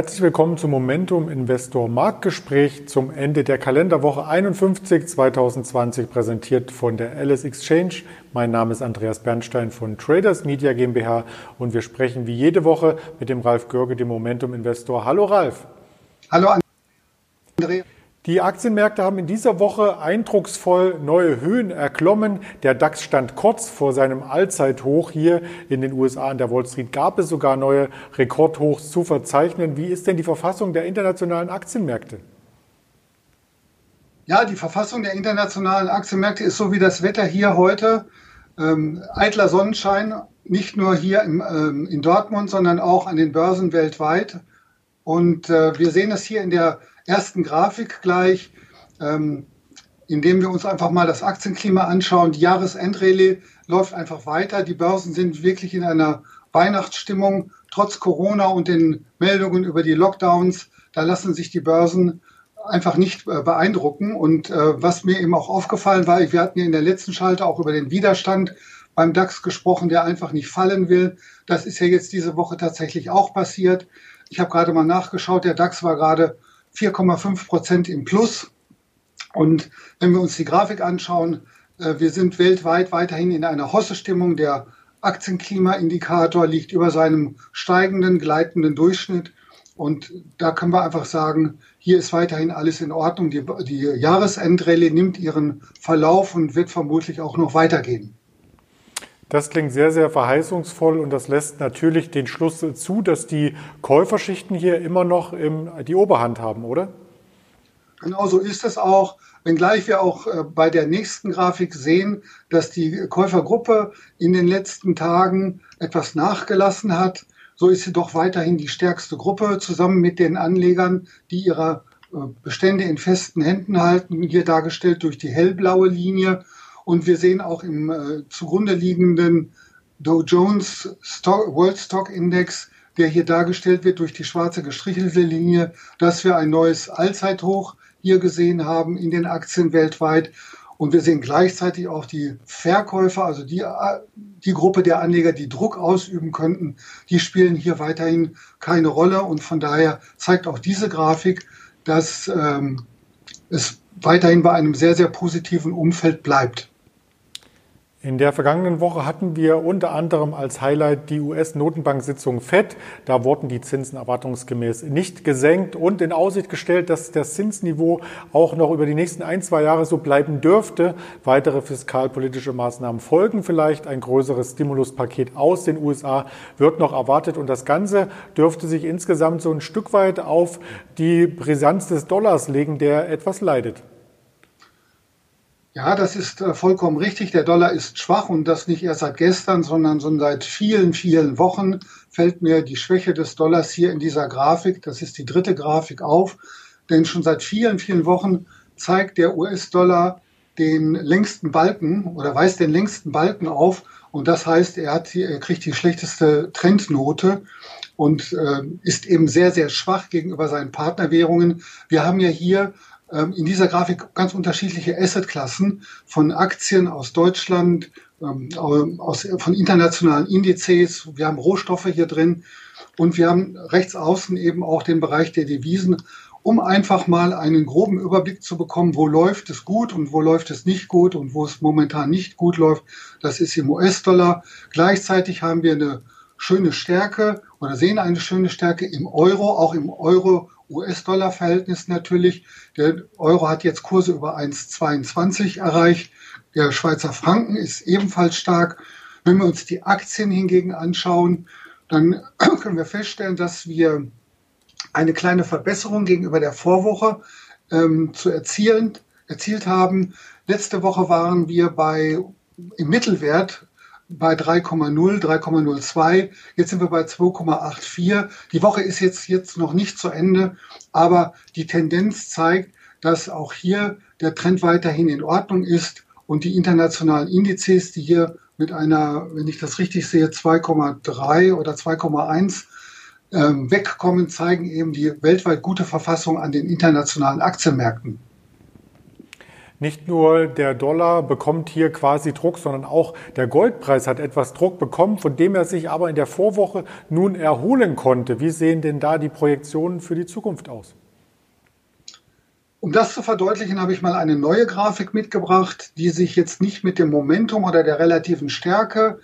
Herzlich willkommen zum Momentum Investor Marktgespräch zum Ende der Kalenderwoche 51 2020 präsentiert von der Alice Exchange. Mein Name ist Andreas Bernstein von Traders Media GmbH und wir sprechen wie jede Woche mit dem Ralf Görge, dem Momentum Investor. Hallo Ralf. Hallo. Die Aktienmärkte haben in dieser Woche eindrucksvoll neue Höhen erklommen. Der DAX stand kurz vor seinem Allzeithoch hier in den USA an der Wall Street. Gab es sogar neue Rekordhochs zu verzeichnen. Wie ist denn die Verfassung der internationalen Aktienmärkte? Ja, die Verfassung der internationalen Aktienmärkte ist so wie das Wetter hier heute. Ähm, eitler Sonnenschein, nicht nur hier im, ähm, in Dortmund, sondern auch an den Börsen weltweit. Und äh, wir sehen es hier in der ersten Grafik gleich, ähm, indem wir uns einfach mal das Aktienklima anschauen. Die Jahresendrallye läuft einfach weiter. Die Börsen sind wirklich in einer Weihnachtsstimmung, trotz Corona und den Meldungen über die Lockdowns. Da lassen sich die Börsen einfach nicht äh, beeindrucken. Und äh, was mir eben auch aufgefallen war, wir hatten ja in der letzten Schalte auch über den Widerstand beim DAX gesprochen, der einfach nicht fallen will. Das ist ja jetzt diese Woche tatsächlich auch passiert. Ich habe gerade mal nachgeschaut, der DAX war gerade 4,5 Prozent im Plus. Und wenn wir uns die Grafik anschauen, äh, wir sind weltweit weiterhin in einer Hosse-Stimmung. Der Aktienklimaindikator liegt über seinem steigenden, gleitenden Durchschnitt. Und da können wir einfach sagen, hier ist weiterhin alles in Ordnung. Die, die Jahresendrallye nimmt ihren Verlauf und wird vermutlich auch noch weitergehen. Das klingt sehr, sehr verheißungsvoll und das lässt natürlich den Schluss zu, dass die Käuferschichten hier immer noch die Oberhand haben, oder? Genau so ist es auch. Wenngleich wir auch äh, bei der nächsten Grafik sehen, dass die Käufergruppe in den letzten Tagen etwas nachgelassen hat, so ist sie doch weiterhin die stärkste Gruppe zusammen mit den Anlegern, die ihre äh, Bestände in festen Händen halten, hier dargestellt durch die hellblaue Linie. Und wir sehen auch im äh, zugrunde liegenden Dow Jones Stock, World Stock Index, der hier dargestellt wird durch die schwarze gestrichelte Linie, dass wir ein neues Allzeithoch hier gesehen haben in den Aktien weltweit. Und wir sehen gleichzeitig auch die Verkäufer, also die, die Gruppe der Anleger, die Druck ausüben könnten, die spielen hier weiterhin keine Rolle. Und von daher zeigt auch diese Grafik, dass ähm, es weiterhin bei einem sehr, sehr positiven Umfeld bleibt. In der vergangenen Woche hatten wir unter anderem als Highlight die US-Notenbank-Sitzung FED. Da wurden die Zinsen erwartungsgemäß nicht gesenkt und in Aussicht gestellt, dass das Zinsniveau auch noch über die nächsten ein, zwei Jahre so bleiben dürfte. Weitere fiskalpolitische Maßnahmen folgen vielleicht. Ein größeres Stimuluspaket aus den USA wird noch erwartet und das Ganze dürfte sich insgesamt so ein Stück weit auf die Brisanz des Dollars legen, der etwas leidet. Ja, das ist äh, vollkommen richtig. Der Dollar ist schwach und das nicht erst seit gestern, sondern schon seit vielen, vielen Wochen fällt mir die Schwäche des Dollars hier in dieser Grafik, das ist die dritte Grafik auf, denn schon seit vielen, vielen Wochen zeigt der US-Dollar den längsten Balken oder weist den längsten Balken auf und das heißt, er, hat, er kriegt die schlechteste Trendnote und äh, ist eben sehr, sehr schwach gegenüber seinen Partnerwährungen. Wir haben ja hier in dieser Grafik ganz unterschiedliche Assetklassen von Aktien aus Deutschland, ähm, von internationalen Indizes. Wir haben Rohstoffe hier drin und wir haben rechts außen eben auch den Bereich der Devisen, um einfach mal einen groben Überblick zu bekommen, wo läuft es gut und wo läuft es nicht gut und wo es momentan nicht gut läuft. Das ist im US-Dollar. Gleichzeitig haben wir eine schöne Stärke oder sehen eine schöne Stärke im Euro, auch im Euro-US-Dollar-Verhältnis natürlich. Der Euro hat jetzt Kurse über 1,22 erreicht. Der Schweizer Franken ist ebenfalls stark. Wenn wir uns die Aktien hingegen anschauen, dann können wir feststellen, dass wir eine kleine Verbesserung gegenüber der Vorwoche ähm, zu erzielen, erzielt haben. Letzte Woche waren wir bei im Mittelwert bei 3,0, 3,02. Jetzt sind wir bei 2,84. Die Woche ist jetzt, jetzt noch nicht zu Ende, aber die Tendenz zeigt, dass auch hier der Trend weiterhin in Ordnung ist und die internationalen Indizes, die hier mit einer, wenn ich das richtig sehe, 2,3 oder 2,1 ähm, wegkommen, zeigen eben die weltweit gute Verfassung an den internationalen Aktienmärkten. Nicht nur der Dollar bekommt hier quasi Druck, sondern auch der Goldpreis hat etwas Druck bekommen, von dem er sich aber in der Vorwoche nun erholen konnte. Wie sehen denn da die Projektionen für die Zukunft aus? Um das zu verdeutlichen, habe ich mal eine neue Grafik mitgebracht, die sich jetzt nicht mit dem Momentum oder der relativen Stärke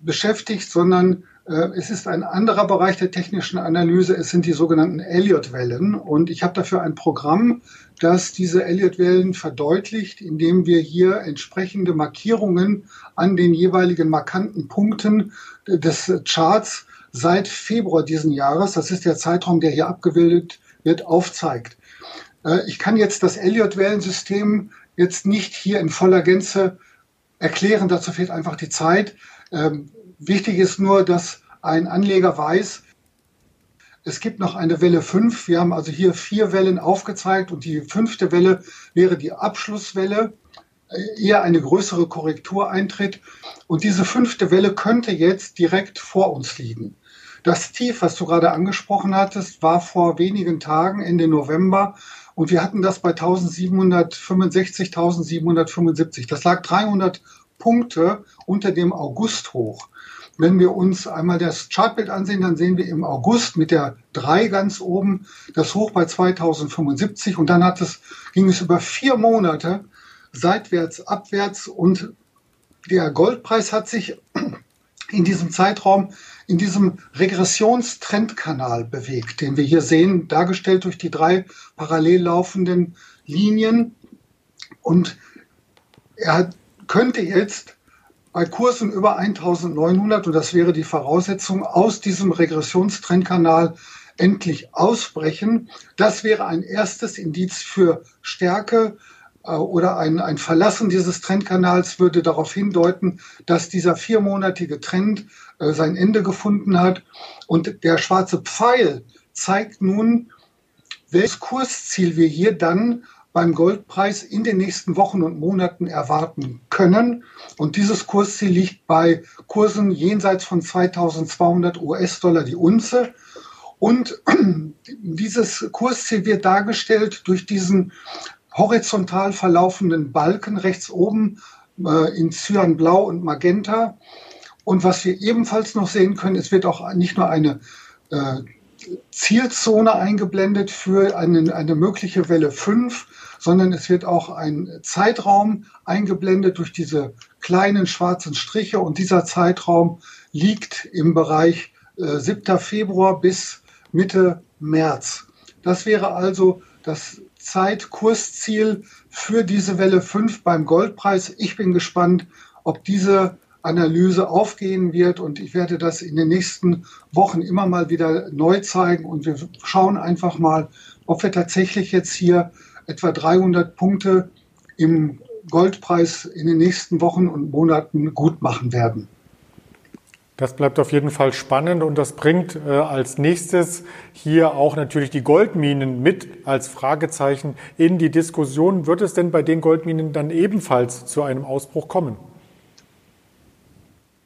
beschäftigt, sondern es ist ein anderer Bereich der technischen Analyse. Es sind die sogenannten Elliott-Wellen. Und ich habe dafür ein Programm, das diese Elliott-Wellen verdeutlicht, indem wir hier entsprechende Markierungen an den jeweiligen markanten Punkten des Charts seit Februar diesen Jahres, das ist der Zeitraum, der hier abgebildet wird, aufzeigt. Äh, ich kann jetzt das Elliott-Wellensystem jetzt nicht hier in voller Gänze erklären, dazu fehlt einfach die Zeit. Wichtig ist nur, dass ein Anleger weiß, es gibt noch eine Welle 5. Wir haben also hier vier Wellen aufgezeigt und die fünfte Welle wäre die Abschlusswelle, äh, eher eine größere Korrektur eintritt. Und diese fünfte Welle könnte jetzt direkt vor uns liegen. Das Tief, was du gerade angesprochen hattest, war vor wenigen Tagen, Ende November. Und wir hatten das bei 1765, 1775. Das lag 300 Punkte unter dem August hoch. Wenn wir uns einmal das Chartbild ansehen, dann sehen wir im August mit der 3 ganz oben das Hoch bei 2075 und dann hat es, ging es über vier Monate seitwärts, abwärts und der Goldpreis hat sich in diesem Zeitraum in diesem Regressionstrendkanal bewegt, den wir hier sehen, dargestellt durch die drei parallel laufenden Linien. Und er könnte jetzt bei Kursen über 1900, und das wäre die Voraussetzung, aus diesem Regressionstrendkanal endlich ausbrechen. Das wäre ein erstes Indiz für Stärke äh, oder ein, ein Verlassen dieses Trendkanals würde darauf hindeuten, dass dieser viermonatige Trend äh, sein Ende gefunden hat. Und der schwarze Pfeil zeigt nun, welches Kursziel wir hier dann beim Goldpreis in den nächsten Wochen und Monaten erwarten können. Und dieses Kursziel liegt bei Kursen jenseits von 2200 US-Dollar die Unze. Und dieses Kursziel wird dargestellt durch diesen horizontal verlaufenden Balken rechts oben äh, in Cyanblau und Magenta. Und was wir ebenfalls noch sehen können, es wird auch nicht nur eine äh, Zielzone eingeblendet für eine, eine mögliche Welle 5, sondern es wird auch ein Zeitraum eingeblendet durch diese kleinen schwarzen Striche und dieser Zeitraum liegt im Bereich äh, 7. Februar bis Mitte März. Das wäre also das Zeitkursziel für diese Welle 5 beim Goldpreis. Ich bin gespannt, ob diese Analyse aufgehen wird und ich werde das in den nächsten Wochen immer mal wieder neu zeigen und wir schauen einfach mal, ob wir tatsächlich jetzt hier etwa 300 Punkte im Goldpreis in den nächsten Wochen und Monaten gut machen werden. Das bleibt auf jeden Fall spannend und das bringt äh, als nächstes hier auch natürlich die Goldminen mit als Fragezeichen in die Diskussion. Wird es denn bei den Goldminen dann ebenfalls zu einem Ausbruch kommen?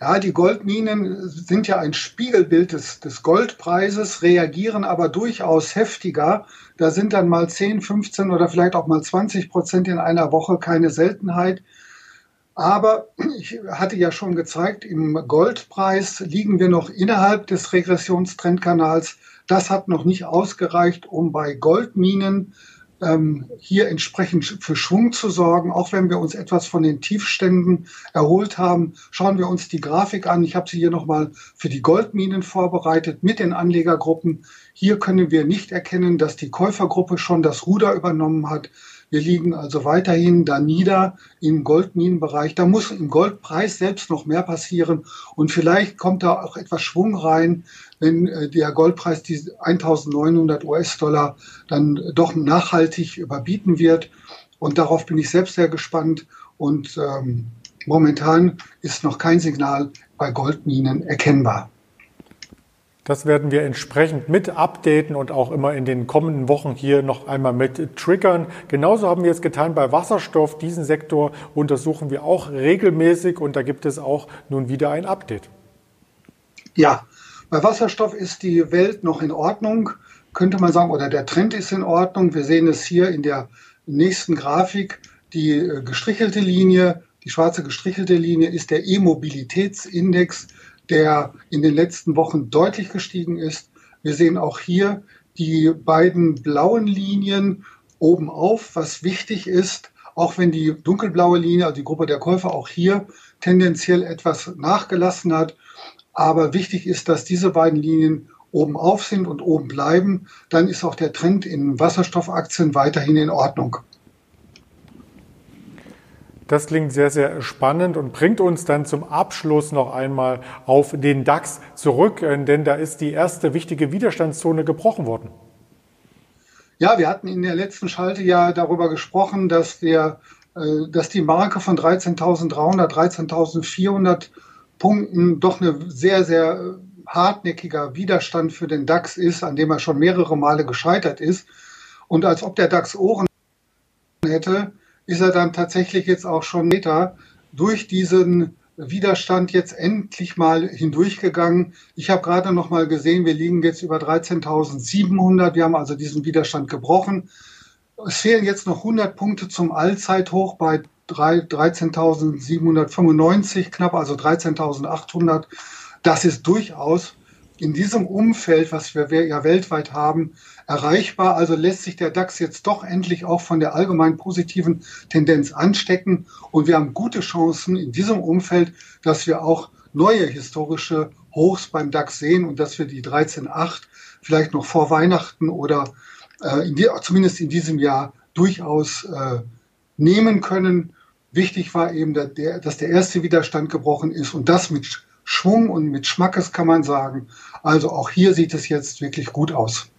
Ja, die Goldminen sind ja ein Spiegelbild des, des Goldpreises, reagieren aber durchaus heftiger. Da sind dann mal 10, 15 oder vielleicht auch mal 20 Prozent in einer Woche keine Seltenheit. Aber ich hatte ja schon gezeigt, im Goldpreis liegen wir noch innerhalb des Regressionstrendkanals. Das hat noch nicht ausgereicht, um bei Goldminen hier entsprechend für Schwung zu sorgen. Auch wenn wir uns etwas von den Tiefständen erholt haben, schauen wir uns die Grafik an. Ich habe sie hier nochmal für die Goldminen vorbereitet mit den Anlegergruppen. Hier können wir nicht erkennen, dass die Käufergruppe schon das Ruder übernommen hat. Wir liegen also weiterhin da nieder im Goldminenbereich. Da muss im Goldpreis selbst noch mehr passieren und vielleicht kommt da auch etwas Schwung rein, wenn äh, der Goldpreis die 1900 US-Dollar dann doch nachhaltig überbieten wird. Und darauf bin ich selbst sehr gespannt. Und ähm, momentan ist noch kein Signal bei Goldminen erkennbar. Das werden wir entsprechend mit updaten und auch immer in den kommenden Wochen hier noch einmal mit triggern. Genauso haben wir es getan bei Wasserstoff. Diesen Sektor untersuchen wir auch regelmäßig und da gibt es auch nun wieder ein Update. Ja, bei Wasserstoff ist die Welt noch in Ordnung, könnte man sagen, oder der Trend ist in Ordnung. Wir sehen es hier in der nächsten Grafik. Die äh, gestrichelte Linie, die schwarze gestrichelte Linie ist der E-Mobilitätsindex, der in den letzten Wochen deutlich gestiegen ist. Wir sehen auch hier die beiden blauen Linien oben auf, was wichtig ist, auch wenn die dunkelblaue Linie, also die Gruppe der Käufer auch hier tendenziell etwas nachgelassen hat. Aber wichtig ist, dass diese beiden Linien oben auf sind und oben bleiben. Dann ist auch der Trend in Wasserstoffaktien weiterhin in Ordnung. Das klingt sehr, sehr spannend und bringt uns dann zum Abschluss noch einmal auf den DAX zurück, äh, denn da ist die erste wichtige Widerstandszone gebrochen worden. Ja, wir hatten in der letzten Schalte ja darüber gesprochen, dass, der, äh, dass die Marke von 13.300, 13.400 Punkten doch eine sehr, sehr hartnäckiger Widerstand für den DAX ist, an dem er schon mehrere Male gescheitert ist. Und als ob der DAX Ohren hätte, ist er dann tatsächlich jetzt auch schon Meter durch diesen Widerstand jetzt endlich mal hindurchgegangen. Ich habe gerade noch mal gesehen, wir liegen jetzt über 13.700. Wir haben also diesen Widerstand gebrochen. Es fehlen jetzt noch 100 Punkte zum Allzeithoch bei 13.795 knapp, also 13.800. Das ist durchaus in diesem Umfeld, was wir ja weltweit haben, erreichbar. Also lässt sich der DAX jetzt doch endlich auch von der allgemein positiven Tendenz anstecken. Und wir haben gute Chancen in diesem Umfeld, dass wir auch neue historische Hochs beim DAX sehen und dass wir die 13.8 vielleicht noch vor Weihnachten oder äh, in die, zumindest in diesem Jahr durchaus äh, nehmen können. Wichtig war eben, dass der, dass der erste Widerstand gebrochen ist und das mit Schwung und mit Schmackes kann man sagen. Also auch hier sieht es jetzt wirklich gut aus.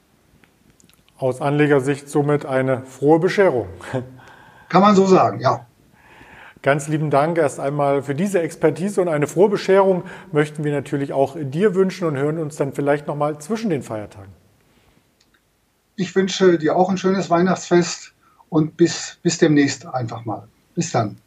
Aus Anlegersicht somit eine frohe Bescherung. Kann man so sagen, ja. Ganz lieben Dank erst einmal für diese Expertise und eine frohe Bescherung möchten wir natürlich auch dir wünschen und hören uns dann vielleicht nochmal zwischen den Feiertagen. Ich wünsche dir auch ein schönes Weihnachtsfest und bis, bis demnächst einfach mal. Bis dann.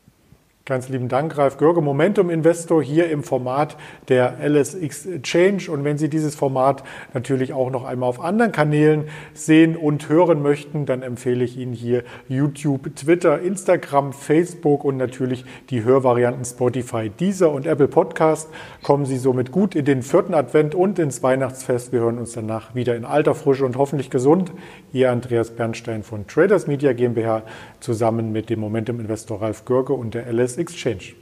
Ganz lieben Dank, Ralf Görge, Momentum Investor hier im Format der LSX Change. Und wenn Sie dieses Format natürlich auch noch einmal auf anderen Kanälen sehen und hören möchten, dann empfehle ich Ihnen hier YouTube, Twitter, Instagram, Facebook und natürlich die Hörvarianten Spotify, Deezer und Apple Podcast. Kommen Sie somit gut in den vierten Advent und ins Weihnachtsfest. Wir hören uns danach wieder in alter Frische und hoffentlich gesund. Ihr Andreas Bernstein von Traders Media GmbH zusammen mit dem Momentum Investor Ralf Görge und der LS Exchange.